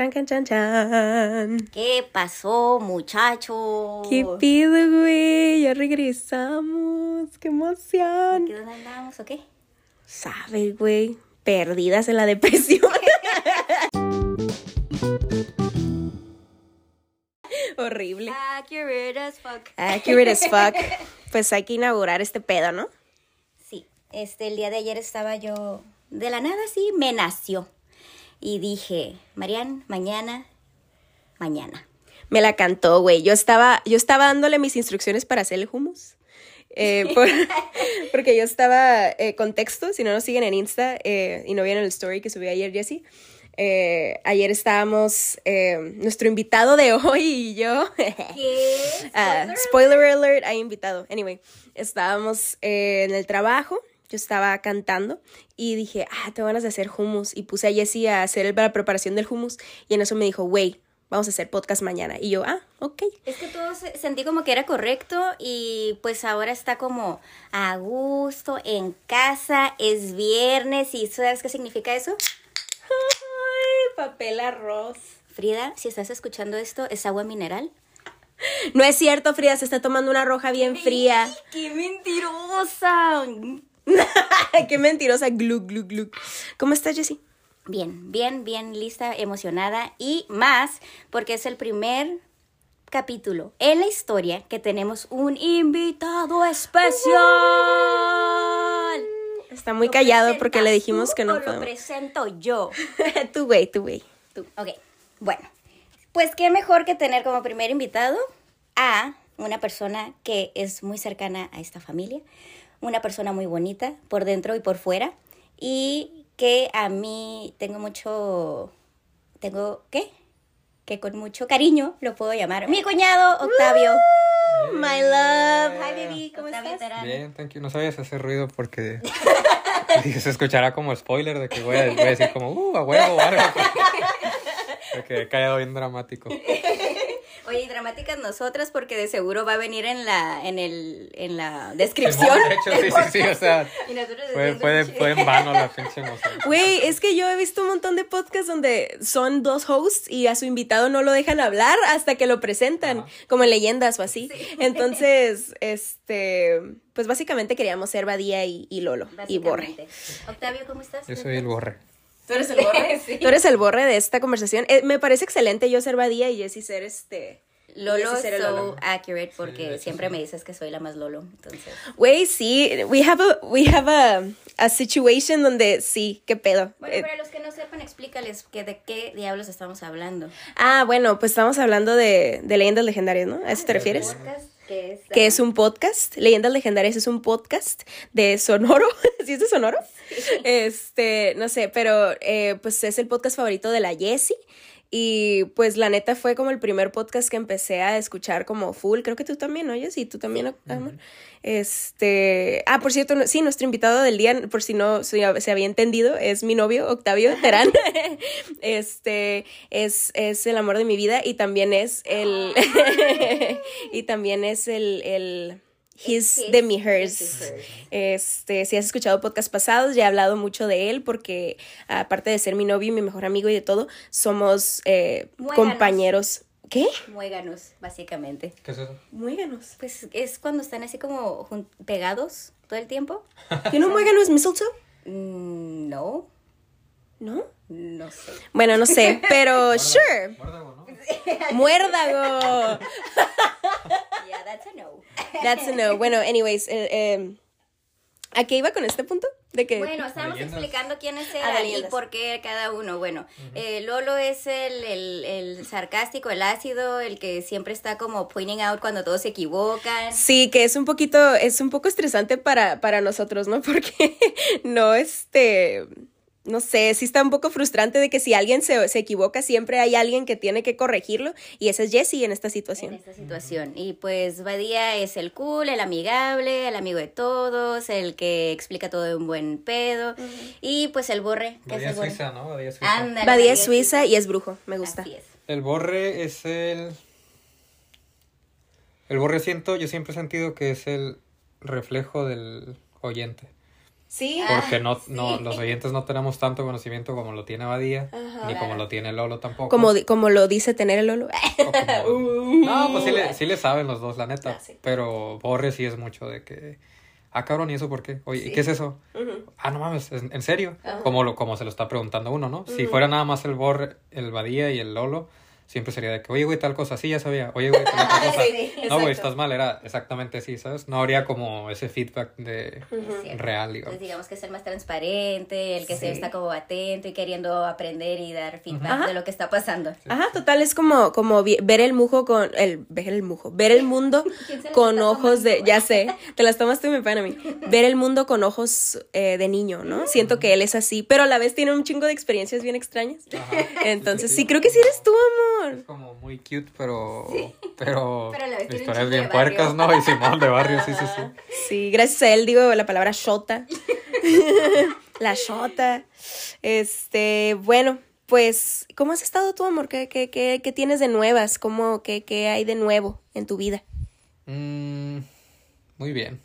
Chan, can, chan, chan. ¿Qué pasó, muchachos? ¿Qué pido, güey? Ya regresamos. ¡Qué emoción! ¿Qué dónde andábamos o qué? Sabe, güey. Perdidas en la depresión. Horrible. Accurate as fuck. Accurate as fuck. Pues hay que inaugurar este pedo, ¿no? Sí, este, el día de ayer estaba yo, de la nada sí, me nació. Y dije, Marian, mañana, mañana. Me la cantó, güey. Yo estaba, yo estaba dándole mis instrucciones para hacer el hummus. Eh, por- porque yo estaba, eh, contexto, si no nos siguen en Insta eh, y no vieron el story que subí ayer, Jessy. eh, ayer estábamos, eh, nuestro invitado de hoy y yo. ¿Qué? Ah, spoiler alert, hay invitado. Anyway, estábamos en el trabajo, yo estaba cantando y dije, ah, te ganas de hacer hummus. Y puse a Jessie a hacer el- la preparación del hummus y en eso me dijo, güey, vamos a hacer podcast mañana. Y yo, ah, ok. Es que todo se- sentí como que era correcto y pues ahora está como a gusto, en casa, es viernes y ¿sabes qué significa eso? Ay, papel arroz. Frida, si estás escuchando esto, es agua mineral. No es cierto, Frida, se está tomando una roja bien fría. ¡Qué mentirosa! Qué mentirosa, glu, glu, glu. ¿Cómo estás, Jessie? Bien, bien, bien lista, emocionada y más porque es el primer capítulo en la historia que tenemos un invitado especial. Está muy ¿Lo callado porque le dijimos que no lo podemos. presento yo. tú, güey, tú, güey. Tú. Ok, bueno. Pues qué mejor que tener como primer invitado a una persona que es muy cercana a esta familia, una persona muy bonita por dentro y por fuera y que a mí tengo mucho, tengo, ¿qué? Que con mucho cariño lo puedo llamar mi cuñado Octavio. My love. Hi baby, ¿cómo Octavio estás? Terán. Bien, thank you. No sabías hacer ruido porque se escuchará como spoiler de que voy a, voy a decir como, uh, a huevo o algo. Porque he callado bien dramático. Oye, y dramáticas nosotras porque de seguro va a venir en la, en el, en la descripción. De hecho, sí, sí, sí, o sea, Y nosotros fue, en vano la pinche. Güey, es que yo he visto un montón de podcasts donde son dos hosts y a su invitado no lo dejan hablar hasta que lo presentan, como en leyendas o así. Entonces, este, pues básicamente queríamos ser Badía y, y Lolo y Borre. Octavio, ¿cómo estás? Yo soy el borre. ¿Tú eres el Borre? Tú eres el Borre de esta conversación. Eh, me parece excelente yo ser Badía y Jessy ser este... Lolo so Lolo. accurate porque siempre sí. me dices que soy la más Lolo, entonces. Güey, sí, we have a, we have a, a situation donde sí, qué pedo. Bueno, Eh, para los que no sepan, explícales que de qué diablos estamos hablando. ah, bueno, pues estamos hablando de, de leyendas legendarias, ¿no? ¿A eso te refieres? Podcast es que es un podcast. Leyendas Legendarias es un podcast de Sonoro. ¿Sí es de Sonoro? Este, no sé, pero eh, pues es el podcast favorito de la Jessie. Y pues la neta fue como el primer podcast que empecé a escuchar como full. Creo que tú también, ¿no, Jessie? ¿Tú también, amor? Este. Ah, por cierto, no- sí, nuestro invitado del día, por si no se, se había entendido, es mi novio, Octavio Terán. este es, es el amor de mi vida y también es el. y también es el. el His His de mi hers. Este, si has escuchado podcasts pasados, ya he hablado mucho de él porque aparte de ser mi novio y mi mejor amigo y de todo, somos eh, compañeros. ¿Qué? Muéganos, básicamente. ¿Qué es eso? Muéganos. Pues es cuando están así como pegados todo el tiempo. ¿Que no muéganos mistletoe? Mm, no, ¿No? no sé. Bueno, no sé, pero sure. Muérdago. Yeah, that's a no. That's a no. Bueno, anyways, eh, eh, ¿a qué iba con este punto? De que Bueno, estábamos Leyendas. explicando quiénes Ah, eran y leyendas. por qué cada uno. Bueno, eh, Lolo es el, el, el sarcástico, el ácido, el que siempre está como pointing out cuando todos se equivocan. Sí, que es un poquito, es un poco estresante para, para nosotros, ¿no? Porque no, este, no sé, sí está un poco frustrante de que si alguien se, se equivoca, siempre hay alguien que tiene que corregirlo, y ese es Jesse en esta en situación. esta situación. Y pues Badía es el cool, el amigable, el amigo de todos, el que explica todo de un buen pedo. Y pues el borre, que es Badía el borre. Suiza, ¿no? Badía Suiza. Ándale, Badía es suiza y es brujo, me gusta. Así es. El borre es el... El borre siento, yo siempre he sentido que es el reflejo del oyente. Sí. Porque no, no, los oyentes no tenemos tanto conocimiento como lo tiene Badía, ni como lo tiene Lolo tampoco. Como, como lo dice tener el Lolo. No, pues sí le, sí le saben los dos, la neta. Ah, sí. Pero Borre sí es mucho de que. Ah, cabrón, ¿y eso por qué? Oye, ¿qué es eso? Ah, no mames, ¿en, en serio? Como, lo, como se lo está preguntando uno, ¿no? Si fuera nada más el Borre, el Badía y el Lolo, siempre sería de que, oye, güey, tal cosa, sí, ya sabía. Oye, güey, tal otra cosa. Sí, no, güey, estás mal, era exactamente así, ¿sabes? No habría como ese feedback de real, digamos. Entonces, digamos que es el más transparente, el que Sí. se está como atento y queriendo aprender y dar feedback Ajá. de lo que está pasando. Ajá, total, es como, como ver el mujo con, el, ver el mujo, ver el mundo ¿Quién se la con ojos de, ya sé, te las tomaste y me pagan a mí, ver el mundo con ojos eh, de niño, ¿no? Siento que él es así, pero a la vez tiene un chingo de experiencias bien extrañas. Ajá. Entonces, Sí, sí, sí. creo que sí eres tú, amor. Es como muy cute, pero. Pero. Pero a la historias bien puercas. ¿no? Y Simón de barrio, sí, sí, sí. Sí, gracias a él digo la palabra shota. la shota. Este, bueno, pues, ¿cómo has estado tú, amor? ¿Qué, qué, qué, qué tienes de nuevas? ¿Cómo, qué, qué hay de nuevo en tu vida? Mm, muy bien.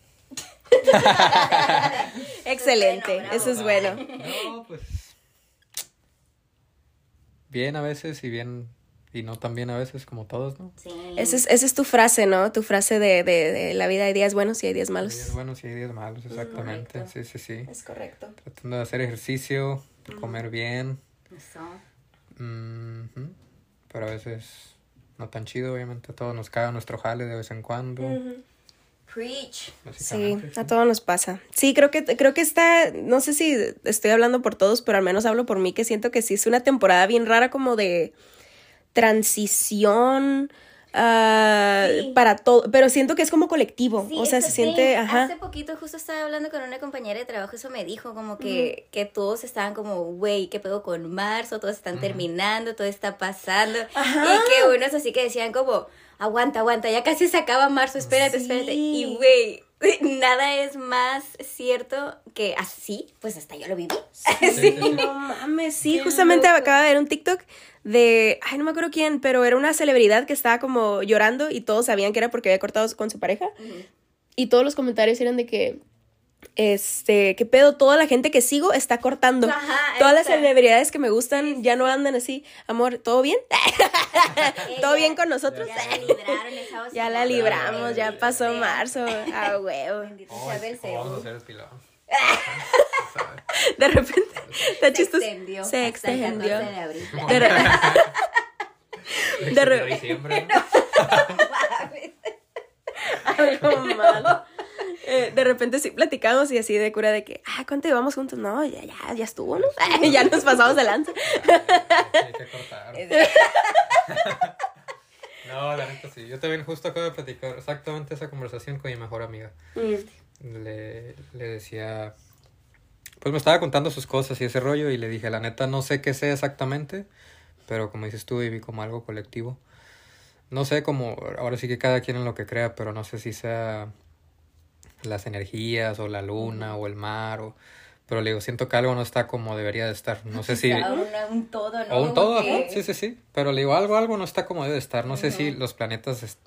Excelente, bravo. eso es bueno. No, pues. Bien a veces y bien. Y no tan bien a veces, como todos, ¿no? Sí. Esa es, esa es tu frase, ¿no? Tu frase de, de, de la vida hay días buenos y hay días Hay malos. días buenos y hay días malos, exactamente. Sí, sí, sí. Es correcto. Tratando de hacer ejercicio, comer bien. Eso. mm, Pero a veces no tan chido, obviamente. A todos nos caga nuestro jale de vez en cuando. Preach. Sí, a todos nos pasa. Sí, creo que creo que está, no sé si estoy hablando por todos, pero al menos hablo por mí que siento que sí es una temporada bien rara como de transición Sí. para todo, pero siento que es como colectivo, Sí, o sea, se sí. siente, ajá. Hace poquito justo estaba hablando con una compañera de trabajo, eso me dijo, como que, que todos estaban como, güey, ¿qué pedo con marzo? Todos están terminando, todo está pasando. Ajá. Y que unos así que decían como, aguanta, aguanta, ya casi se acaba marzo, espérate, Sí. espérate. Y güey, nada es más cierto que así, pues hasta yo lo viví. Sí, no mames, sí, justamente acaba de ver un TikTok de, ay, no me acuerdo quién, pero era una celebridad que estaba como llorando y todos sabían que era porque había cortado con su pareja. Y todos los comentarios eran de que, este, qué pedo, toda la gente que sigo está cortando. Ajá, Todas las celebridades que me gustan ya no andan así. Amor, ¿todo bien? ¿Todo bien con nosotros? Ya la libraron esa. Ya la libramos, ya pasó marzo. Ah, huevo. Oh, sea es- Belcebú. ¿cómo vamos a hacer el? De repente, está Se extendió. Se extendió. 14 de re- De re- De diciembre, ¿no? algo mal. Eh, de repente sí platicamos y así de cura de que, ah, ¿cuánto llevamos juntos? No, ya, ya, ya estuvo, ¿no? ya nos pasamos de lanza. Hay que cortar. No, la neta sí. Yo también justo acabo de platicar exactamente esa conversación con mi mejor amiga. Le, le decía, pues me estaba contando sus cosas y ese rollo y le dije, la neta no sé qué sé exactamente, pero como dices tú, viví como algo colectivo. No sé cómo, ahora sí que cada quien en lo que crea, pero no sé si sea las energías o la luna o el mar o... Pero le digo, siento que algo no está como debería de estar. No sé si... Una- un todo, ¿no? O un todo, ajá, sí, sí, sí. Pero le digo, algo, algo no está como debe de estar. No sé si los planetas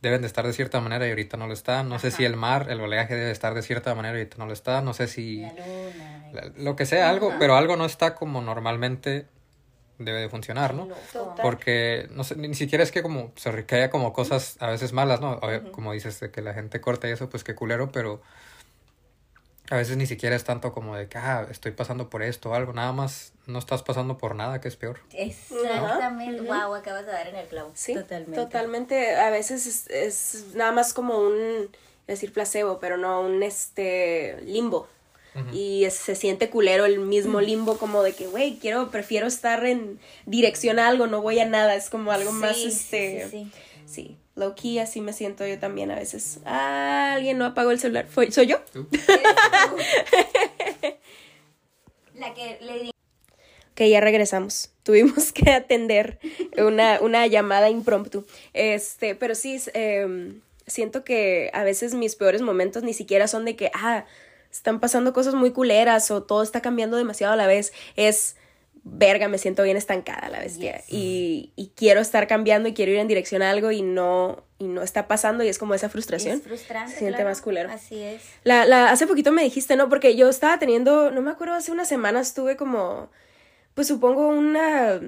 deben de estar de cierta manera y ahorita no lo están. No sé si el mar, el oleaje debe estar de cierta manera y ahorita no lo está. No sé si... La luna. la- lo que sea, algo, pero algo no está como normalmente debe de funcionar, ¿no? Total. Porque no sé, ni siquiera es que como se que haya como cosas a veces malas, ¿no? Obvio, Como dices, de que la gente corta y eso, pues qué culero, pero a veces ni siquiera es tanto como de que, ah, estoy pasando por esto o algo, nada más no estás pasando por nada, que es peor. Exactamente. Wow, acabas de dar en el clavo. Sí, Totalmente. totalmente. A veces es, es nada más como un, decir placebo, pero no un este limbo. Y es- se siente culero el mismo limbo como de que, güey, quiero, prefiero estar en dirección a algo, no voy a nada, es como algo más, Sí, este, sí, sí. sí, low key, así me siento yo también a veces. Ah, alguien no apagó el celular, ¿Fue, ¿soy yo? ¿Tú? La que le di. que ya regresamos. Tuvimos que atender una, una llamada impromptu. Este, pero sí, em, siento que a veces mis peores momentos ni siquiera son de que, ah, están pasando cosas muy culeras o todo está cambiando demasiado a la vez. Es, verga, me siento bien estancada la bestia. Y, y quiero estar cambiando y quiero ir en dirección a algo y no, y no está pasando y es como esa frustración. Es frustrante. Se siente claro. más culero. Así es. La, la, hace poquito me dijiste, ¿no? Porque yo estaba teniendo, no me acuerdo, hace unas semanas tuve como, pues supongo una,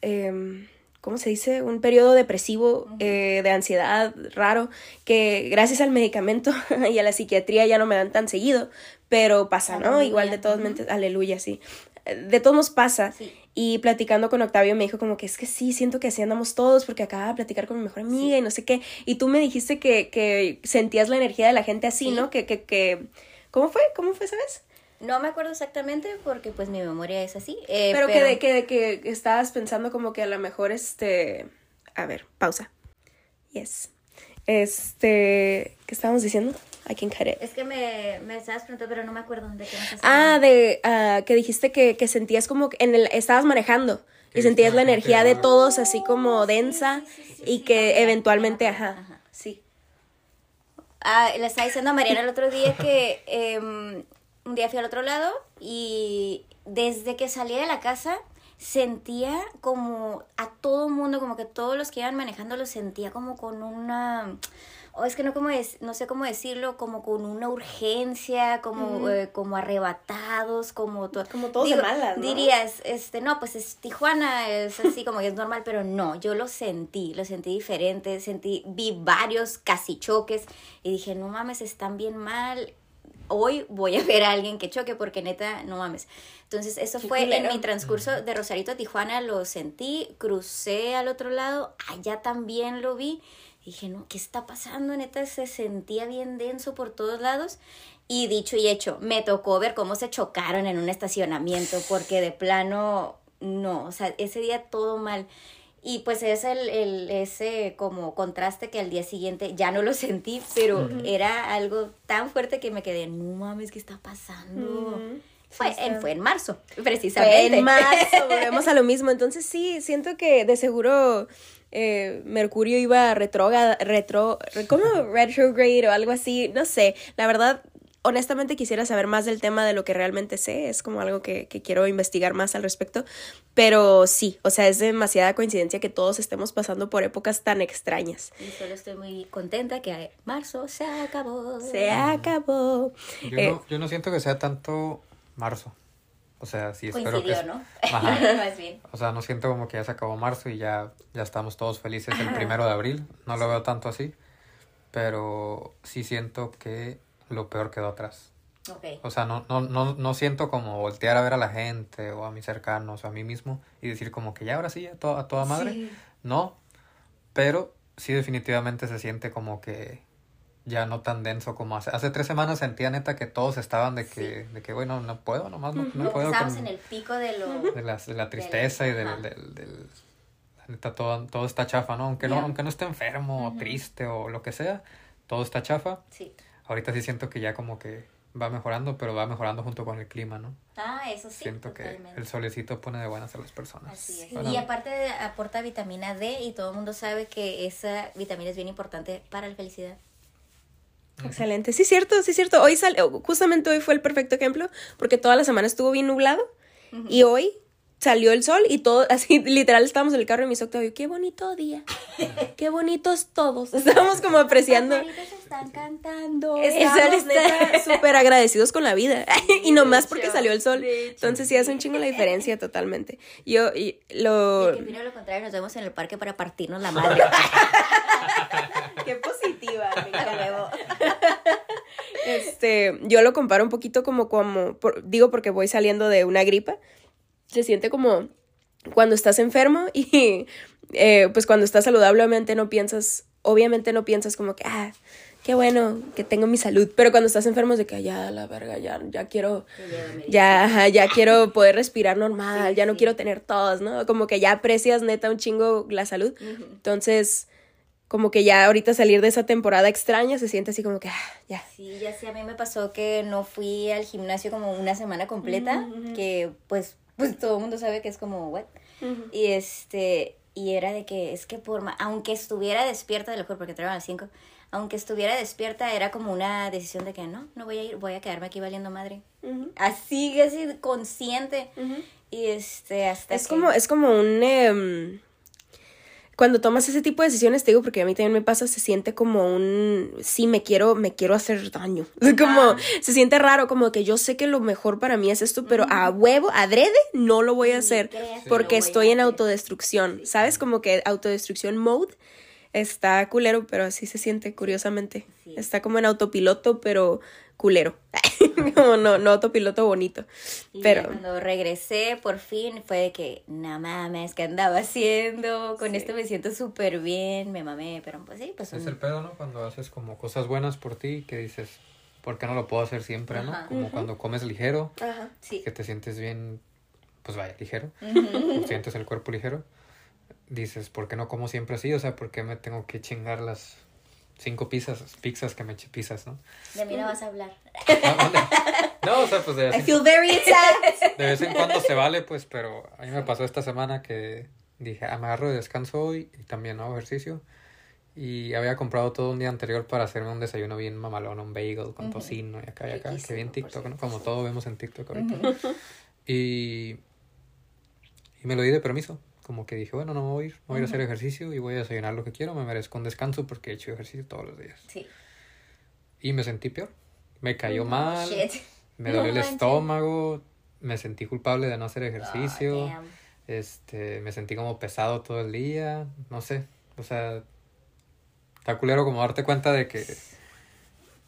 em, ¿cómo se dice? Un periodo depresivo eh, de ansiedad raro, que gracias al medicamento y a la psiquiatría ya no me dan tan seguido, pero pasa, ¿no? Aleluya. Igual de todos, mentes- aleluya, sí. De todos modos pasa. Sí. Y platicando con Octavio me dijo como que es que sí, siento que así andamos todos porque acababa de platicar con mi mejor amiga y no sé qué. Y tú me dijiste que, que sentías la energía de la gente así, Sí. ¿no? Que, que, que... ¿Cómo fue? ¿Cómo fue esa vez? No me acuerdo exactamente porque pues mi memoria es así. eh, pero, que, de, que, estabas pensando como que a lo mejor este... A ver, pausa. Yes. Este... ¿Qué estábamos diciendo? I can cut it. Es que me, me estabas preguntando, pero no me acuerdo de qué me Ah, de ah, que dijiste que, que sentías como que en el estabas manejando y sentías la energía de todos así como densa sí, sí, sí, y sí, que eventualmente, ajá, ajá, ajá. sí. Ah, le estaba diciendo a Mariana el otro día que em, un día fui al otro lado y desde que salí de la casa sentía como a todo mundo, como que todos los que iban manejando lo sentía como con una... O es que no, como es, no sé cómo decirlo, como con una urgencia, como, eh, como arrebatados, como... to- Como todos de malas, ¿no? Dirías, este, no, pues es Tijuana, es así como que es normal, pero no, yo lo sentí, lo sentí diferente, sentí, vi varios casi choques y dije, no mames, están bien mal, hoy voy a ver a alguien que choque porque neta, no mames. Entonces, eso Qué fue en mi transcurso de Rosarito a Tijuana, lo sentí, crucé al otro lado, allá también lo vi. Dije, no, ¿qué está pasando? Neta, se sentía bien denso por todos lados. Y dicho y hecho, me tocó ver cómo se chocaron en un estacionamiento, porque de plano, no, o sea, ese día todo mal. Y pues es el, el, ese como contraste que al día siguiente ya no lo sentí, pero era algo tan fuerte que me quedé, no mames, ¿qué está pasando? Fue, Sí, en, fue en marzo, Fue precisamente. en marzo, volvemos a lo mismo. Entonces sí, siento que de seguro eh, Mercurio iba a retrograda, retro, re- ¿cómo? Retrograde o algo así, no sé. La verdad, honestamente quisiera saber más del tema de lo que realmente sé. Es como algo que, que quiero investigar más al respecto. Pero sí, o sea, es demasiada coincidencia que todos estemos pasando por épocas tan extrañas. Y solo estoy muy contenta que marzo se acabó. Se acabó. Yo, Eh, no, yo no siento que sea tanto marzo. O sea, sí espero que... ¿no? Ajá. Más bien. O sea, no siento como que ya se acabó marzo y ya, ya estamos todos felices el primero de abril. No lo veo tanto así. Pero sí siento que lo peor quedó atrás. Ok. O sea, no, no, no, no siento como voltear a ver a la gente o a mis cercanos o a mí mismo y decir como que ya ahora sí, ya to- a toda madre. Sí. No, pero sí definitivamente se siente como que ya no tan denso como hace. Hace tres semanas sentía neta que todos estaban de que, de que bueno, no puedo, nomás no, no Como que puedo. estábamos en el pico de lo... de, la, de la tristeza y del, del, del- la neta todo, todo está chafa, ¿no? Aunque no, aunque no esté enfermo o triste o lo que sea, todo está chafa. Sí. Ahorita sí siento que ya como que va mejorando, pero va mejorando junto con el clima, ¿no? Ah, eso sí. siento totalmente. que el solecito pone de buenas a las personas. Así es. Bueno, Y aparte aporta vitamina D y todo el mundo sabe que esa vitamina es bien importante para la felicidad. Excelente. Sí, cierto, sí, cierto. Hoy salió, justamente hoy fue el perfecto ejemplo, porque toda la semana estuvo bien nublado y hoy salió el sol y todo, así, literal, estábamos en el carro y me hizo Octavio, qué bonito día, qué bonitos todos. Estábamos como apreciando. Están cantando. Estábamos El sol está- neta súper agradecidos con la vida y nomás porque salió el sol. Entonces sí hace un chingo la diferencia totalmente. Yo y lo... Y el que opina lo contrario, nos vemos en el parque para partirnos la madre. Qué positiva, huevo. Este, yo lo comparo un poquito como, como por- digo porque voy saliendo de una gripa. Se siente como cuando estás enfermo y eh, pues cuando estás saludable obviamente no piensas, obviamente no piensas como que, ah, qué bueno que tengo mi salud, pero cuando estás enfermo es de que "Ah, ya la verga, ya, ya quiero, ya, ya quiero poder respirar normal, ya no sí. quiero tener tos, ¿no? Como que ya aprecias neta un chingo la salud. Entonces, como que ya ahorita salir de esa temporada extraña se siente así como que, ah, ya. Sí, ya sí, a mí me pasó que no fui al gimnasio como una semana completa, que pues, pues todo el mundo sabe que es como, what? Y este, y era de que es que por aunque estuviera despierta, de lo mejor porque entraban a las 5, aunque estuviera despierta era como una decisión de que no, no voy a ir, voy a quedarme aquí valiendo madre. Así, así consciente. Y este, hasta Es que- como, es como un... em, cuando tomas ese tipo de decisiones, te digo, porque a mí también me pasa, se siente como un, sí, me quiero, me quiero hacer daño. Como, se siente raro, como que yo sé que lo mejor para mí es esto, pero a huevo, adrede, no lo voy a hacer, porque estoy en autodestrucción, ¿sabes? Como que autodestrucción mode está culero, pero así se siente, curiosamente. Sí. Está como en autopiloto, pero culero. como no, no autopiloto bonito. Y Pero... cuando regresé, por fin, fue de que, no mames, ¿qué andaba haciendo? Con Sí. esto me siento súper bien, me mamé, pero pues sí, pues Es un- el pedo, ¿no? Cuando haces como cosas buenas por ti que dices, ¿por qué no lo puedo hacer siempre, no? Como cuando comes ligero, Ajá. sí. que te sientes bien, pues vaya, ligero, sientes el cuerpo ligero, dices, ¿por qué no como siempre así? O sea, ¿por qué me tengo que chingar las cinco pizzas, pizzas que me eché pizzas, ¿no? De mí no vas a hablar. No, o sea, pues de vez, I feel very sad. de vez en cuando se vale, pues, pero a mí me pasó esta semana que dije, ah, me agarro de descanso hoy y también hago ejercicio. Y había comprado todo un día anterior para hacerme un desayuno bien mamalón, un bagel con tocino y acá y acá, que bien TikTok, ¿no? Como todo vemos en TikTok ahorita. Y, y me lo di de permiso. Como que dije, bueno, no me voy a ir, me voy a ir a hacer ejercicio y voy a desayunar lo que quiero, me merezco un descanso porque he hecho ejercicio todos los días. Sí. Y me sentí peor. Me cayó No, mal, shit. me No dolió el estómago, me sentí culpable de no hacer Oh, ejercicio, damn. este, me sentí como pesado todo el día, no sé, o sea, está culero como darte cuenta de que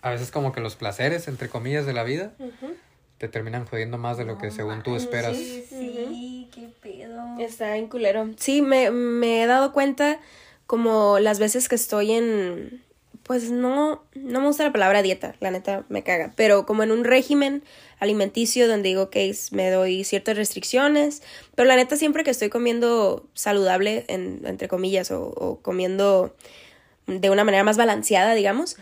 a veces como que los placeres, entre comillas, de la vida te terminan jodiendo más de lo que según tú esperas. Sí, qué pedo. Está bien culero. Sí, me, me he dado cuenta como las veces que estoy en, pues no, no me gusta la palabra dieta, la neta me caga, pero como en un régimen alimenticio donde digo que me doy ciertas restricciones, pero la neta siempre que estoy comiendo saludable, en, entre comillas, o, o comiendo de una manera más balanceada, digamos,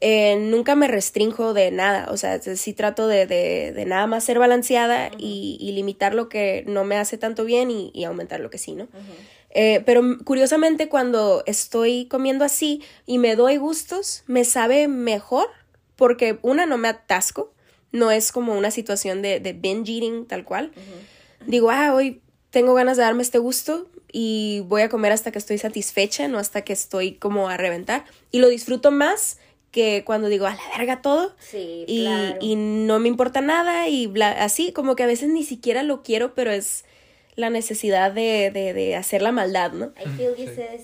eh, nunca me restrinjo de nada, o sea, sí trato de, de, de nada más ser balanceada y, y limitar lo que no me hace tanto bien y, y aumentar lo que sí, ¿no? Eh, pero curiosamente cuando estoy comiendo así y me doy gustos, me sabe mejor porque una no me atasco, no es como una situación de, de binge eating tal cual. Digo, ah, hoy tengo ganas de darme este gusto y voy a comer hasta que estoy satisfecha, no hasta que estoy como a reventar. Y lo disfruto más que cuando digo, a la verga todo. Sí, Y, claro. y no me importa nada y bla- así, como que a veces ni siquiera lo quiero, pero es la necesidad de, de, de hacer la maldad, ¿no? I feel.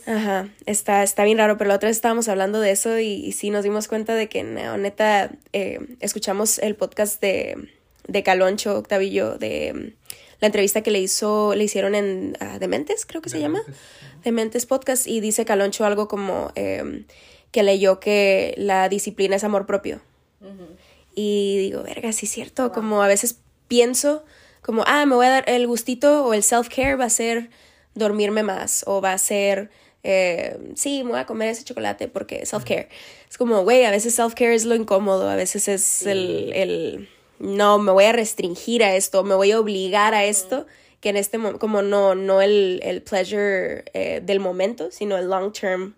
Ajá, está, está bien raro, pero la otra vez estábamos hablando de eso y, y sí nos dimos cuenta de que, no, neta, eh, escuchamos el podcast de, de Caloncho Octavillo, de la entrevista que le hizo, le hicieron en ah, Dementes, creo que se llama. Dementes Podcast, y dice Caloncho algo como eh, que leyó que la disciplina es amor propio. Y digo, verga, sí es cierto, como a veces pienso, como, ah, me voy a dar el gustito o el self-care va a ser dormirme más o va a ser, eh, sí, me voy a comer ese chocolate porque self-care. Es como, güey, a veces self-care es lo incómodo, a veces es el, el, no, me voy a restringir a esto, me voy a obligar a esto, que en este momento, como no, no el, el pleasure eh, del momento, sino el long-term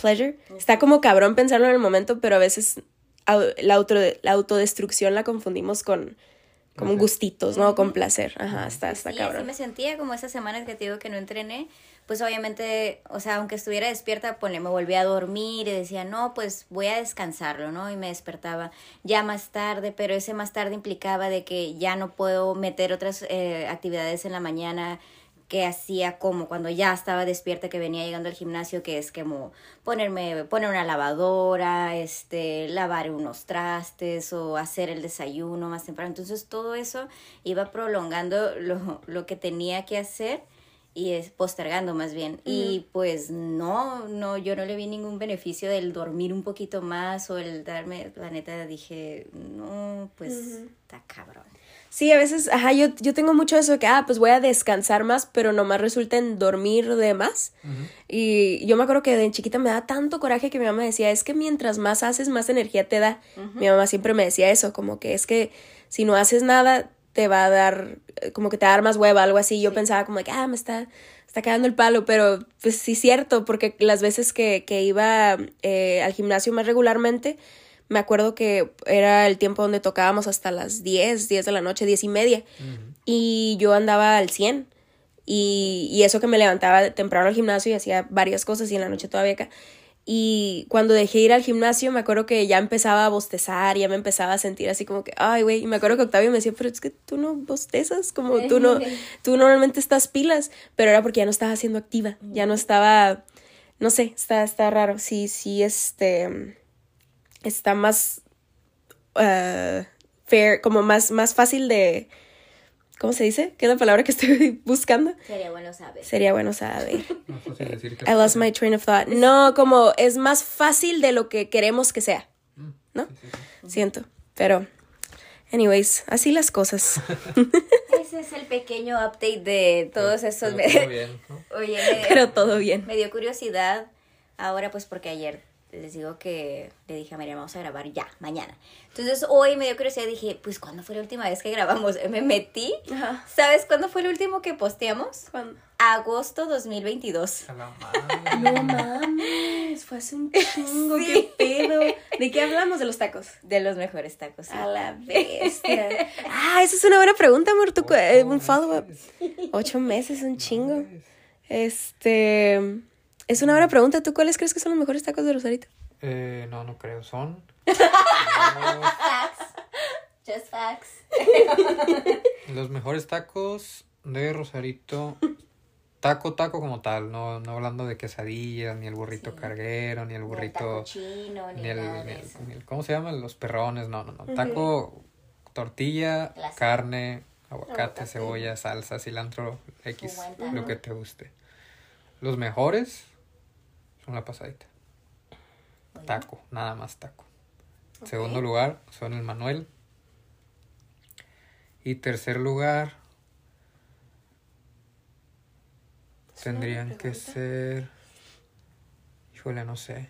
pleasure. Está como cabrón pensarlo en el momento, pero a veces la, auto, la autodestrucción la confundimos con como gustitos, ¿no? Con placer. Ajá, está, está sí, cabrón. así me sentía como esas semanas que te digo que no entrené, pues obviamente, o sea, aunque estuviera despierta, ponle, me volvía a dormir y decía, no, pues voy a descansarlo, ¿no? Y me despertaba ya más tarde, pero ese más tarde implicaba de que ya no puedo meter otras eh, actividades en la mañana que hacía como cuando ya estaba despierta que venía llegando al gimnasio que es como ponerme poner una lavadora este lavar unos trastes o hacer el desayuno más temprano. Entonces todo eso iba prolongando lo, lo que tenía que hacer y es postergando más bien. Y pues no no yo no le vi ningún beneficio del dormir un poquito más o el darme la neta dije no pues está cabrón Sí, a veces, ajá, yo, yo tengo mucho eso de que, ah, pues voy a descansar más, pero nomás resulta en dormir de más. Y yo me acuerdo que de chiquita me da tanto coraje que mi mamá decía, es que mientras más haces, más energía te da. Mi mamá siempre me decía eso, como que es que si no haces nada, te va a dar, como que te va a dar más hueva, algo así. Yo pensaba como que, ah, me está, está cagando el palo, pero pues sí cierto, porque las veces que, que iba eh, al gimnasio más regularmente, Me acuerdo que era el tiempo donde tocábamos hasta las 10, 10 de la noche, 10 y media. Y yo andaba al 100. Y, y eso que me levantaba temprano al gimnasio y hacía varias cosas y en la noche todavía acá. Y cuando dejé ir al gimnasio, me acuerdo que ya empezaba a bostezar, ya me empezaba a sentir así como que, ay, güey. Y me acuerdo que Octavio me decía, pero es que tú no bostezas, como tú no, tú normalmente estás pilas, pero era porque ya no estaba siendo activa, ya no estaba, no sé, está, está raro. Sí, sí, este, está más, uh, fair, como más, más fácil de, ¿cómo se dice? ¿Qué es la palabra que estoy buscando? Sería bueno saber. Sería bueno saber. No es fácil decir que I lost my train of thought. No, como es más fácil de lo que queremos que sea. ¿No? Siento. Pero, anyways, así las cosas. Ese es el pequeño update de todos estos. Pero todo bien, ¿no? Oye, Pero todo bien. me dio curiosidad ahora, pues porque ayer les digo que le dije a María, vamos a grabar ya, mañana. Entonces hoy me dio curiosidad, dije, pues ¿cuándo fue la última vez que grabamos? Me metí. Ajá. ¿Sabes cuándo fue el último que posteamos? ¿Cuándo? Agosto 2022. A la madre. No mames, fue hace un chingo, qué pedo. ¿De qué hablamos de los tacos? De los mejores tacos. sí. A la bestia. Ah, esa es una buena pregunta, amor. tú, eh, un follow-up. Ocho meses, un chingo. Este. Es una buena pregunta. ¿Tú cuáles crees que son los mejores tacos de Rosarito? Eh, no, no creo. Son. Facts. Just facts. Los mejores tacos de Rosarito. Taco, taco como tal. No, no hablando de quesadillas, ni el burrito Sí. carguero, ni el Ni el burrito. taco chino, ni, Ni el, nada ni de el- eso. ni el- ¿Cómo se llaman? Los perrones. No, no, no. Taco, tortilla, Clásico. carne, aguacate, Aguacate. cebolla, salsa, cilantro, X. Lo que te guste. Los mejores la pasadita. Taco, nada más taco. Segundo lugar son el Manuel. Y tercer lugar tendrían que ser. Híjole, no sé.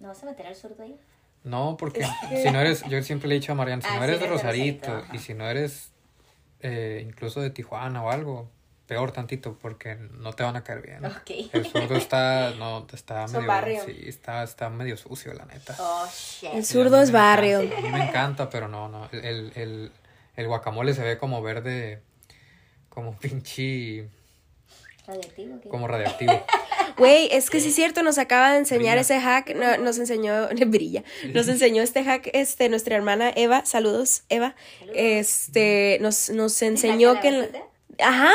¿No vas a meter al zurdo ahí? No, porque si no eres, yo siempre le he dicho a Mariana, si Ah, no eres de Rosarito y si no eres eh, incluso de Tijuana o algo, peor tantito porque no te van a caer bien. El zurdo está, no, está medio, barrio. sí, está, está medio sucio la neta. Oh, shit. El zurdo es barrio. encanta, A mí me encanta, pero no, no. El, el, el, guacamole se ve como verde, como pinche, ¿Radioactivo? ¿qué? como radiactivo. Güey, es que sí es cierto, nos acaba de enseñar Brilla. ese hack, no- nos enseñó, brilla, nos enseñó este hack, este, nuestra hermana Eva, saludos, Eva, este, nos, nos enseñó que, en la- calabacita? Ajá,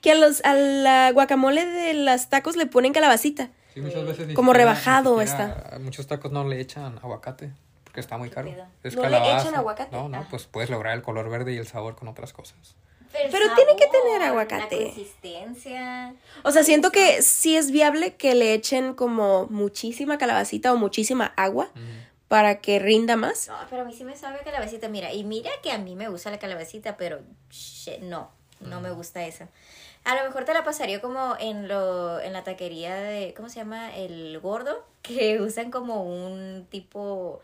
que a los, a la guacamole de las tacos le ponen calabacita. Sí, muchas veces Como siquiera- rebajado está. Muchos tacos no le echan aguacate porque está muy caro. Es ¿No le echan aguacate? No, no, Ah. pues puedes lograr el color verde y el sabor con otras cosas. Pero tiene que tener aguacate. La consistencia. O sea, siento que sí es viable que le echen como muchísima calabacita o muchísima agua para que rinda más. No, pero a mí sí me sabe a calabacita. Mira, y mira que a mí me gusta la calabacita, pero shit, no, no me gusta esa. A lo mejor te la pasaría como en lo en la taquería de, ¿cómo se llama? El gordo, que usan como un tipo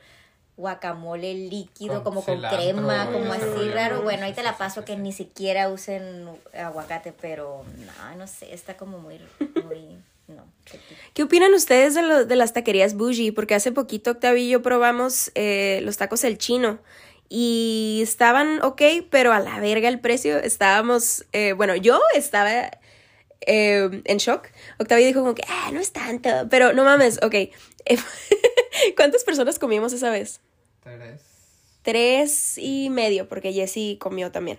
guacamole líquido, Con como con crema, como así rollo, raro. ¿no? Bueno, Sí, ahí te la paso sí, que sí. ni siquiera usen aguacate, pero no, no sé, está como muy, muy, no. ¿Qué opinan ustedes de, lo- de las taquerías bougie? Porque hace poquito Octavio y yo probamos eh, los tacos El Chino y estaban ok, pero a la verga el precio. Estábamos, eh, bueno, yo estaba eh, en shock. Octavio dijo como que, ah, no es tanto, pero no mames, ok. ¿Cuántas personas comimos esa vez? Tres. Tres y medio, porque Jessy comió también.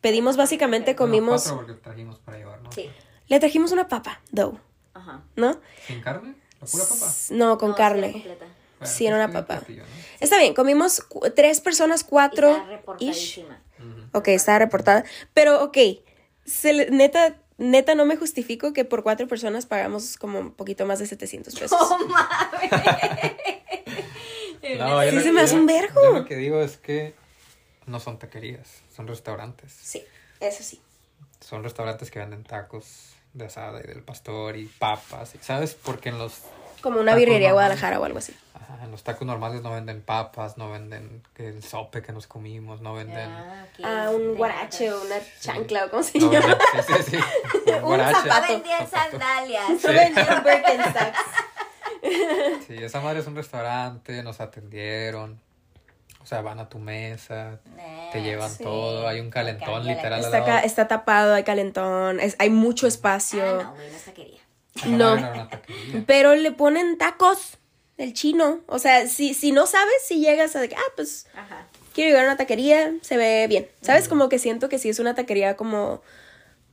Pedimos básicamente, comimos, No, cuatro porque trajimos para llevar, ¿no? Sí, le trajimos una papa, dough, ajá. ¿no? ¿Sin carne? ¿La pura papa? No, con No, sí, era carne. completa. Bueno, Sí, era una es un papa. platillo, ¿no? Está bien, comimos cu- tres personas, cuatro. está ish. reportadísima. Ok, está reportada. Pero, ok, se le- neta, neta no me justifico que por cuatro personas pagamos como un poquito más de 700 pesos. No, yo Sí lo- se me hace un vergo. Yo lo que digo es que no son taquerías, son restaurantes. Sí, eso sí. Son restaurantes que venden tacos de asada y del pastor y papas. y- ¿Sabes? Porque en los, Como una birrería normales. Guadalajara o algo así. En los tacos normales no venden papas, no venden que el sope que nos comimos, no venden... Ah. Ah, un guarache o una chancla o como se llama. sí, sí, sí. Un guarache. zapato. Vendían sandalias. No vendían Birkenstocks. Sí, esa madre es un restaurante, nos atendieron. O sea, van a tu mesa, te llevan sí. todo, hay un calentón literal. Está, tapado, hay calentón, es- hay mucho espacio. Ah, no, no esa quería. Esa no. taquería. Pero le ponen tacos del chino. O sea, si, si no sabes, si llegas a de que, ah, pues Ajá. quiero llegar a una taquería, se ve bien. ¿Sabes? Como que siento que sí es una taquería como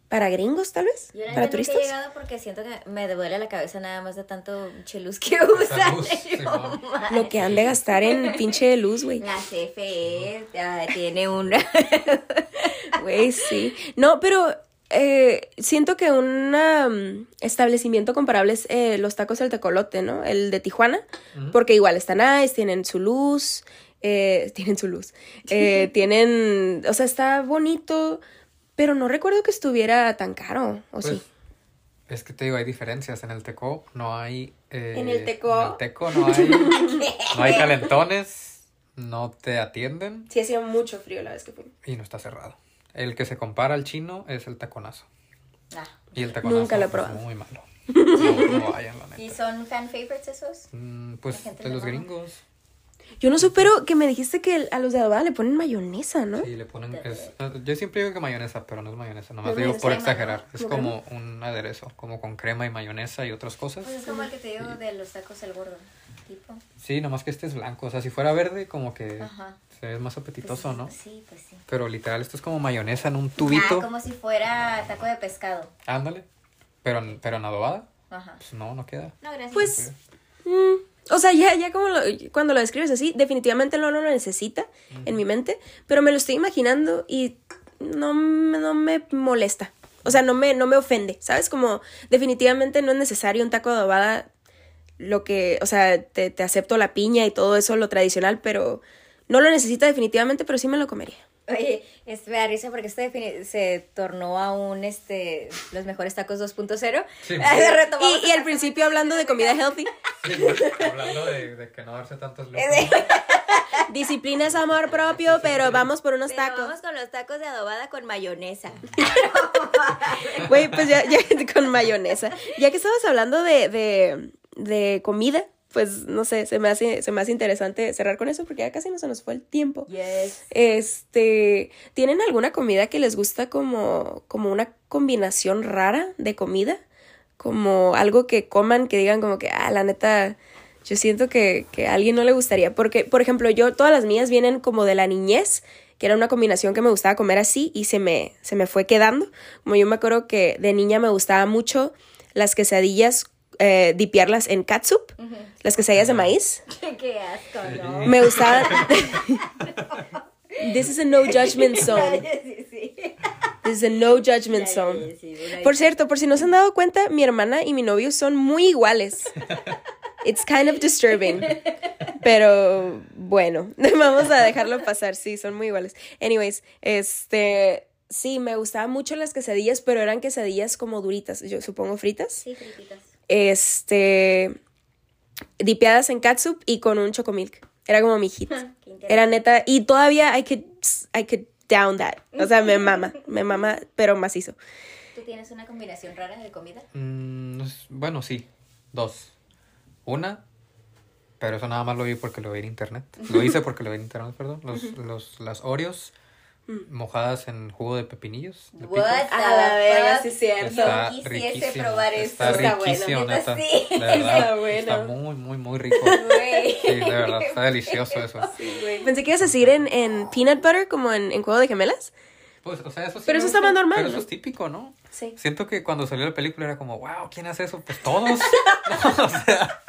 para gringos, tal vez. Yo la para turistas. he llegado porque siento que me duele la cabeza nada más de tanto cheluz que usan. luz, yo. Lo que han de gastar en pinche luz, güey. La CFE ah, tiene una. Güey, sí. No, pero eh, siento que un um, establecimiento comparable es eh, los tacos del tecolote, ¿no? El de Tijuana. Porque igual están nice, tienen su luz. eh, tienen su luz. eh, tienen. O sea, está bonito. Pero no recuerdo que estuviera tan caro. ¿O Pues, sí? Es que te digo, hay diferencias. En el Teco no hay. eh, ¿En el Teco? En el Teco no hay. no hay calentones, no te atienden Sí, hacía mucho frío la vez que fui. y no está cerrado. El que se compara al chino es el taconazo. Ah. Y el taconazo Nunca lo he es muy malo. No, no vayan, la ¿Y neta. son fan favorites esos? Mm, La Pues gente de le los mama. gringos. Yo no supero que me dijiste que a los de adobada le ponen mayonesa, ¿no? Sí, le ponen. es- yo siempre digo que mayonesa, pero no es mayonesa. Nomás ¿No es digo por exagerar. no? Es ¿Como como un aderezo, como con crema y mayonesa y otras cosas. Pues es como el que te digo de los tacos el gordo. Tipo. Sí, nomás que este es blanco. O sea, si fuera verde, como que Ajá. Se ve más apetitoso, ¿no? Sí, pues sí. Pero literal, esto es como mayonesa en un Ah, tubito. como si fuera taco de pescado. Ándale. Pero, en- pero en adobada, Ajá. pues no, no queda. No, gracias. Pues, mm, o sea, ya, ya como lo- cuando lo describes así, definitivamente no lo necesita en mi mente, pero me lo estoy imaginando y no, me- no me molesta. O sea, no me, no me ofende, ¿sabes? Como definitivamente no es necesario un taco de adobada, lo que, o sea, te, te acepto la piña y todo eso, lo tradicional, pero no lo necesita definitivamente, pero sí me lo comería. Oye, es, me da risa porque este defini- se tornó a un, este, los mejores tacos 2.0. Sí. Y, y al principio hablando de comida healthy, hablando de, de que no darse tantos lujos. disciplina es amor propio, pero vamos por unos Pero tacos. Vamos con los tacos de adobada con mayonesa. Güey, pues ya, ya con mayonesa. Ya que estabas hablando de, de, de comida, pues no sé, se me, hace, se me hace interesante cerrar con eso porque ya casi no se nos fue el tiempo. Yes. Este, ¿tienen alguna comida que les gusta como, como una combinación rara de comida? Como algo que coman que digan como que, ah, la neta, yo siento que, que a alguien no le gustaría. Porque, por ejemplo, yo, todas las mías vienen como de la niñez, que era una combinación que me gustaba comer así y se me, se me fue quedando. Como yo me acuerdo que de niña me gustaba mucho las quesadillas, eh, dipiarlas en catsup, las quesadillas de maíz. Qué asco, ¿no? Me gustaban... This is a no judgment zone. This is a no judgment zone. Por cierto, por si no se han dado cuenta, mi hermana y mi novio son muy iguales. It's kind of disturbing. Pero bueno, vamos a dejarlo pasar. Sí, son muy iguales. Anyways, este. Sí, me gustaban mucho las quesadillas, pero eran quesadillas como duritas, yo supongo fritas. Sí, frititas. Este. Dipeadas en catsup y con un chocomilk. Era como mi hit. Era neta. Y todavía I could, I could down that. O sea, me mama. Me mama, pero macizo. ¿Tú tienes una combinación rara de comida? Mm, bueno, sí. Dos. Una, pero eso nada más lo vi porque lo vi en internet. Lo hice porque lo vi en internet, perdón. Los, los, las Oreos mojadas en jugo de pepinillos. de What. A la verga, sí es cierto. Está Yo quisiese riquísimo. probar eso. Está Está bueno, riquísimo, neta, neta. sí. De verdad. Está bueno. Está muy, muy, muy rico. Güey. Sí, de verdad. Está delicioso eso. Pensé que ibas a seguir en, en peanut butter como en, en juego de gemelas. Pues, o sea, eso sí Pero eso está más normal, Pero ¿no? eso es típico, ¿no? Sí. Siento que cuando salió la película era como, wow, ¿quién hace eso? Pues todos. No, o sea,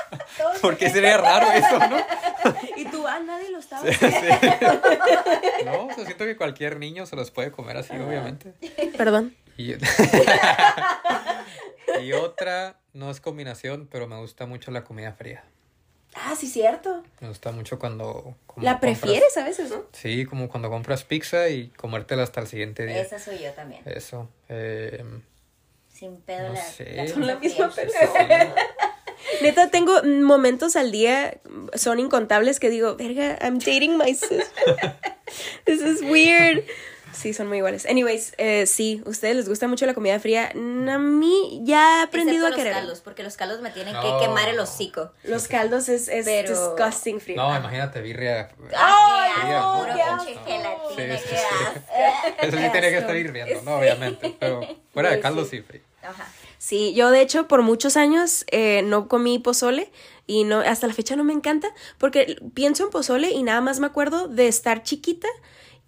¿por qué sería raro eso, no? Y tú, ah, nadie lo estaba. No, o sea, siento que cualquier niño se los puede comer así, obviamente. Perdón. Y, y otra, no es combinación, pero me gusta mucho la comida fría. Ah, sí, cierto. Me gusta mucho cuando... como La compras- prefieres a veces, ¿no? Sí, como cuando compras pizza y comértela hasta el siguiente día. Esa soy yo también. Eso. eh, Sin pedo No la, sé. la Son la misma persona. Neta, tengo momentos al día, son incontables que digo, verga, I'm dating my sister. This is weird. Sí, son muy iguales. Anyways, eh, sí, ¿ustedes les gusta mucho la comida fría? Mm, A mí ya he aprendido a querer. los caldos, porque los caldos me tienen No. que quemar el hocico. Los caldos es, es Pero- disgusting frío. No, imagínate, birria. ¡Ah, qué fría, asco! no, Puro no, pinche no. gelatina, Sí, sí, qué sí. asco. Eso sí tiene que estar hirviendo, ¿no? Obviamente. Pero fuera de caldo sí, frío. Ajá. Sí, yo de hecho por muchos años eh, no comí pozole y no hasta la fecha no me encanta porque pienso en pozole y nada más me acuerdo de estar chiquita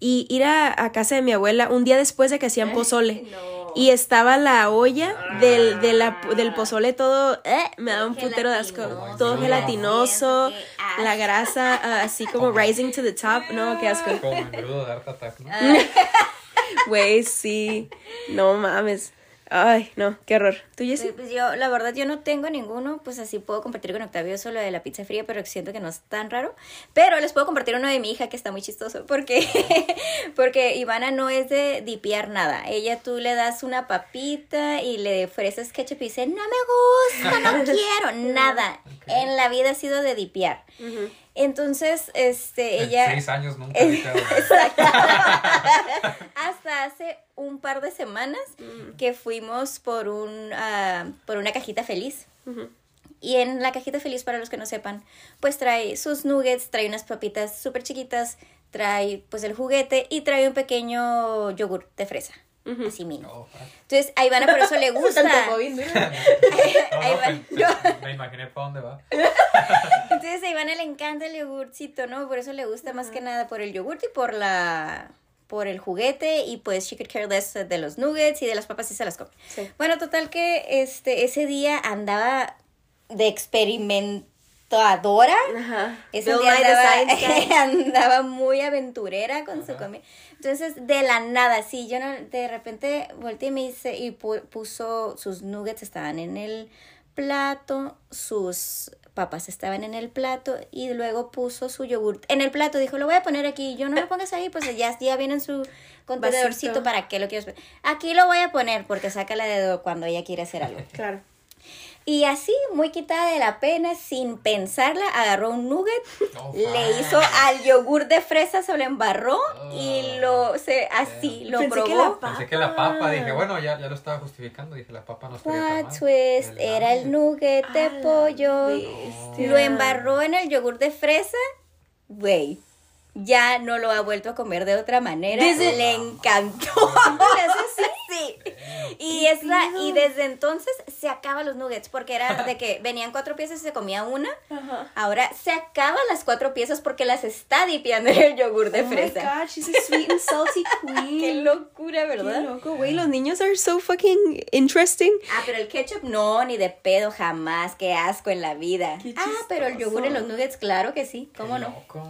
y ir a, a casa de mi abuela un día después de que hacían pozole no. y estaba la olla del, de la- del pozole todo, eh, me daba un putero de asco, todo gelatinoso, la grasa ah, así como rising to the top, no, qué asco. Como engrudo de Art Attack, ¿no? Ah. Güey, sí, no mames. Ay, no, qué horror. ¿Tú, Sí, Jessie? Pues yo, la verdad, yo no tengo ninguno, pues así puedo compartir con Octavio eso lo de la pizza fría, pero siento que no es tan raro. Pero les puedo compartir uno de mi hija que está muy chistoso, porque, porque Ivana no es de dipiar nada. Ella tú le das una papita y le ofreces ketchup y dice, no me gusta, no quiero, nada. En la vida ha sido de dipiar. Entonces, este, En ella... seis años nunca he picado. Hasta hace un par de semanas que fuimos por un ah, por una cajita feliz. Y en la cajita feliz, para los que no sepan, pues trae sus nuggets, trae unas papitas súper chiquitas, trae pues el juguete y trae un pequeño yogur de fresa. Así mini. No, ah. Entonces, a Ivana por eso le gusta. Me imaginé para dónde va. Entonces a Ivana le encanta el yogurcito, ¿no? Por eso le gusta más que nada por el yogurt y por la por el juguete y pues she could care less de los nuggets y de las papas y se las come. Sí. Bueno, total que este ese día andaba de experimentadora. Ajá. Ese día andaba, andaba muy aventurera con su comida. Entonces, de la nada, sí, yo no, de repente volteé y me dice, y pu- puso sus nuggets estaban en el plato, sus papas estaban en el plato y luego puso su yogurt en el plato. Dijo, lo voy a poner aquí. Yo no lo pongas ahí, pues ya, ya viene en su contenedorcito. ¿Para qué lo quieres poner? Aquí lo voy a poner porque saca la dedo cuando ella quiere hacer algo. Claro. Y así, muy quitada de la pena, sin pensarla, agarró un nugget, No, le hizo al yogur de fresa, se lo embarró y lo, se, así, lo Pensé que probó. Pensé que la papa, dije, bueno, ya, ya lo estaba justificando. Dije, la papa no estaría mal. twist, era el nugget de pollo. Lo embarró en el yogur de fresa. Güey, ya no lo ha vuelto a comer de otra manera. Desde- Le encantó. Sí. Y, es la, y desde entonces se acaban los nuggets porque era de que venían cuatro piezas y se comía una. Ajá. Ahora se acaban las cuatro piezas porque las está dipiando en el yogur de Oh my fresa. god, she's a sweet and salty queen. Qué locura, Qué ¿verdad? loco, güey. Los niños are so fucking interesting. Ah, pero el ketchup no, ni de pedo jamás, qué asco en la vida. Qué Ah, pero el yogur en los nuggets, claro que sí, ¿cómo Qué no? loco.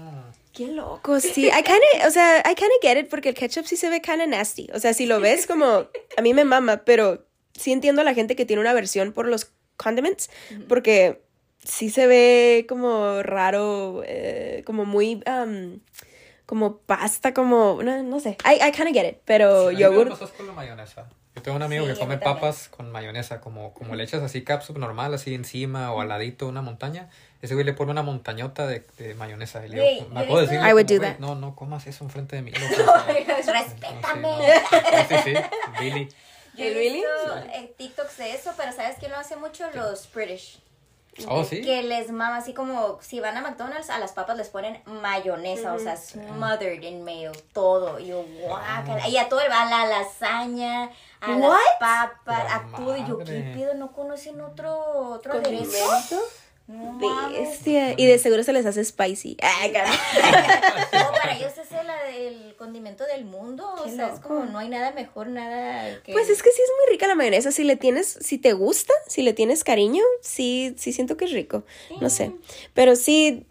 Qué loco, sí. I kinda, o sea, I kinda get it porque el ketchup sí se ve kinda nasty. O sea, si lo ves como, a mí me mama, pero sí entiendo a la gente que tiene una versión por los condiments porque sí se ve como raro, eh, como muy, um, como pasta, como, no, no sé. I, I kinda get it, pero me yogur. pasó con la mayonesa. Yo tengo un amigo Sí, que come papas con mayonesa, como, como le echas así capsup normal, así encima o al ladito de una montaña. Ese güey le pone una montañota de, de mayonesa. Y le digo, me acuerdo de decirle I would do "Güey, that. No, no comas eso enfrente de mí. loco". Respétame. No, sí, no. Sí, sí, sí, Billy. Yo he visto eh, TikToks de eso, pero ¿sabes quién lo hace mucho? Los British. Oh, sí. Que les mama así como si van a McDonald's, a las papas les ponen mayonesa, o sea, smothered in mayo, todo. Y yo, guácala. Y a todo, a la lasaña, a What? las papas, La a todo. Y yo, ¿qué pido? ¿No conocen otro, otro aderezo? Bestia. Y de seguro se les hace spicy. Ay, cara. No, para ellos es el, el condimento del mundo. O sea, es como no hay nada mejor, nada que. Pues es que sí es muy rica la mayonesa. Si le tienes, si te gusta, si le tienes cariño, sí, sí siento que es rico. No sé. Pero sí,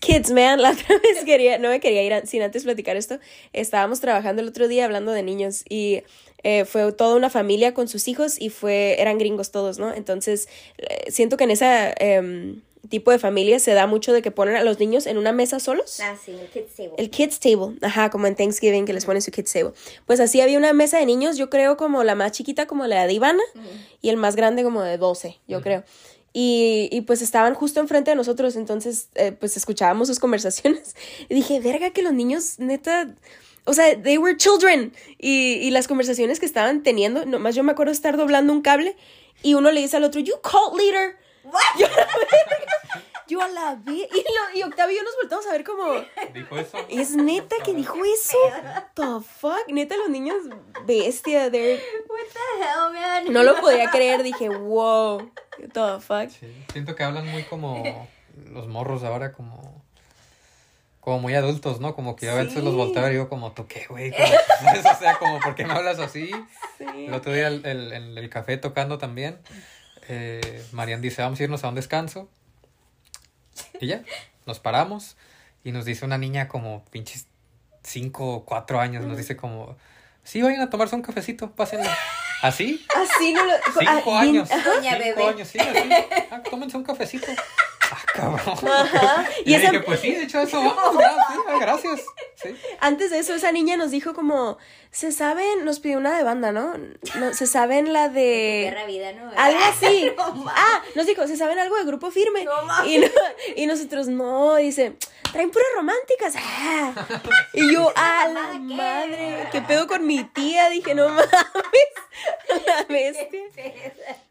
kids, man, la otra vez quería, no me quería ir a- sin antes platicar esto. Estábamos trabajando el otro día hablando de niños y eh, fue toda una familia con sus hijos y fue, eran gringos todos, ¿no? Entonces, eh, siento que en ese tipo de familia se da mucho de que ponen a los niños en una mesa solos. Ah, sí, el kids table. El kids table, ajá, como en Thanksgiving que les ponen su kids table. Pues así había una mesa de niños, yo creo como la más chiquita como la de Ivana y el más grande como de 12, yo creo. Y, y pues estaban justo enfrente de nosotros, entonces eh, pues escuchábamos sus conversaciones y dije, verga que los niños neta, o sea, they were children. Y, y las conversaciones que estaban teniendo, nomás yo me acuerdo estar doblando un cable y uno le dice al otro, you cult leader. Yo, yo a la vi. Y, lo- y Octavio y yo nos voltamos a ver como, Dijo eso. ¿es neta que dijo eso? The fuck? Neta, los niños bestia. they're- What the hell, man? No lo podía creer. Dije, wow. The fuck. Sí, siento que hablan muy como los morros ahora, como. Como muy adultos, ¿no? Como que yo a veces los volteo y digo como, ¿tú qué, güey? O sea, como, ¿por qué me hablas así? Sí. El otro día el, el- en el café tocando también, eh, Marian dice, vamos a irnos a un descanso. Y ya, nos paramos y nos dice una niña como pinches cinco o cuatro años, nos dice como, sí, vayan a tomarse un cafecito, pásenlo. ¿Así? Así no lo. Cinco ah, años. Doña cinco bebé. años, sí, así. Ah, tómense un cafecito. Ah, cabrón. Ajá. Y, Y le esa- dije, pues sí, de hecho eso vamos, ya, sí, ah, gracias. Sí. Antes de eso, esa niña nos dijo como, se saben, nos pidió una de banda, ¿no? no se saben la de... Perra vida, ¿no? Algo así. No mames. ah, nos dijo, ¿se saben algo de grupo firme? No mames. y, no- y nosotros, no, dice, traen puras románticas. Ah. Y yo, a la ¿Qué? madre, ¿qué pedo con mi tía? Dije, no mames. La bestia.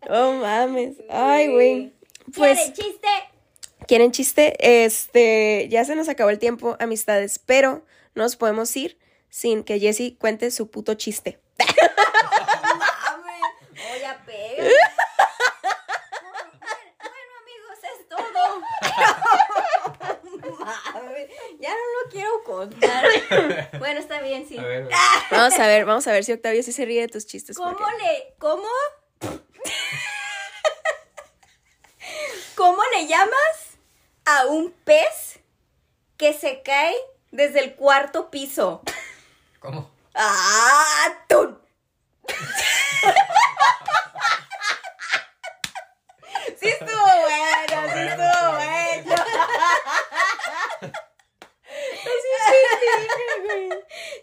No mames. Ay, güey. Pues, ¿Quieren chiste? ¿Quieren chiste? Este, ya se nos acabó el tiempo, amistades, pero no nos podemos ir sin que Jessie cuente su puto chiste. Mames. Ya pega. bueno, amigos, es todo. Mames. Ya no lo quiero contar. Bueno, está bien, sí. A ver, Vamos a ver, vamos a ver si Octavio sí se ríe de tus chistes. ¿Cómo porque- le. ¿Cómo? ¿Cómo le llamas a un pez que se cae desde el cuarto piso? ¿cómo? ¡Ah! ¡Tun! Sí estuvo bueno, sí estuvo bueno.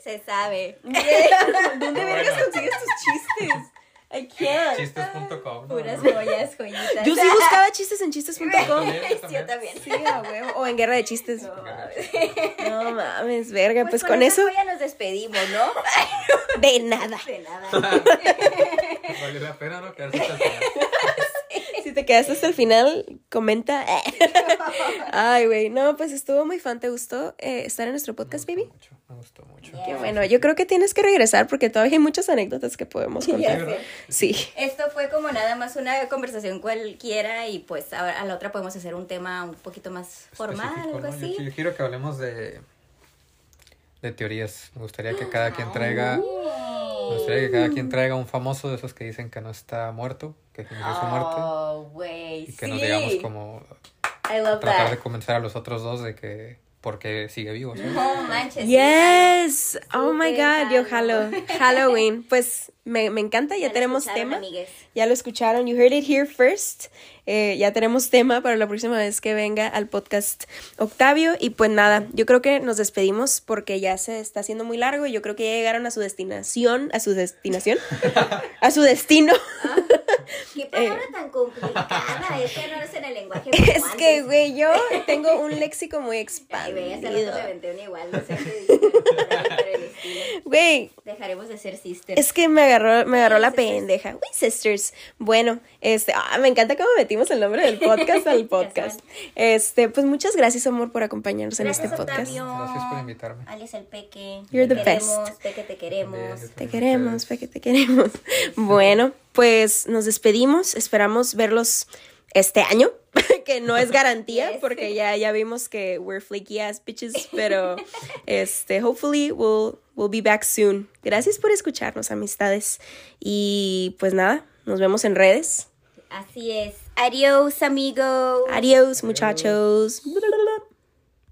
Se sabe. ¿Dónde vergas Bueno. consigues tus chistes? I can't. Chistes.com. ¿no? Puras joyas, joyitas. Yo sí buscaba chistes en chistes.com. Sí, yo también. Sí, a huevo. O en guerra de chistes. No, mames. No mames, verga. Pues, Pues, con, eso, ya nos despedimos, ¿no? de nada. De nada. Vale la pena, ¿no? Quedarse hasta el final. Si te quedaste hasta el final, comenta. Ay, güey. No, pues estuvo muy fan. ¿Te gustó eh, estar en nuestro podcast, baby? mucho, gustó mucho. Yeah. Qué bueno. Yo creo que tienes que regresar porque todavía hay muchas anécdotas que podemos contar. Sí. Esto fue como nada más una conversación cualquiera y pues a, a la otra podemos hacer un tema un poquito más formal, Específico, algo ¿no? Yo, así. yo quiero que hablemos de, de teorías. Me gustaría que cada quien traiga... Me gustaría que cada quien traiga un famoso de esos que dicen que no está muerto, que fingió su muerte. Oh, Y que sí. nos digamos como I love tratar de convencer a los otros dos de que porque sigue vivo. ¿sí? No manches. sí, Yes. Oh my God, yo jalo. Halloween. Pues me, me encanta, ya, tenemos tema. amigues. Ya lo escucharon. You heard it here first. Eh, ya tenemos tema para la próxima vez que venga al podcast Octavio. Y pues nada, yo creo que nos despedimos porque ya se está haciendo muy largo y yo creo que ya llegaron a su destinación. ¿A su destinación? a su destino. Qué palabra tan complicada. Es que no es en el lenguaje. Eh. es que, güey, yo tengo un léxico muy Ay, güey, expandido. igual. No sé qué. Güey, Dejaremos de ser sisters. Es que me agarró, me agarró la pendeja. We sisters. Bueno, este, ah, me encanta cómo metimos el nombre del podcast al podcast. Este, pues muchas gracias, amor, por acompañarnos en este podcast. Octavio. Gracias por invitarme. Alice el Peque. You're te the queremos, best. Peque, te queremos. Te queremos. Peque, te queremos. Bueno, pues nos despedimos. Esperamos verlos este año, que no es garantía, Yes. porque ya, ya vimos que we're flaky ass bitches, pero este, hopefully we'll, we'll be back soon. Gracias por escucharnos, amistades. Y pues nada, nos vemos en redes. Así es. Adiós, amigos. Adiós, muchachos.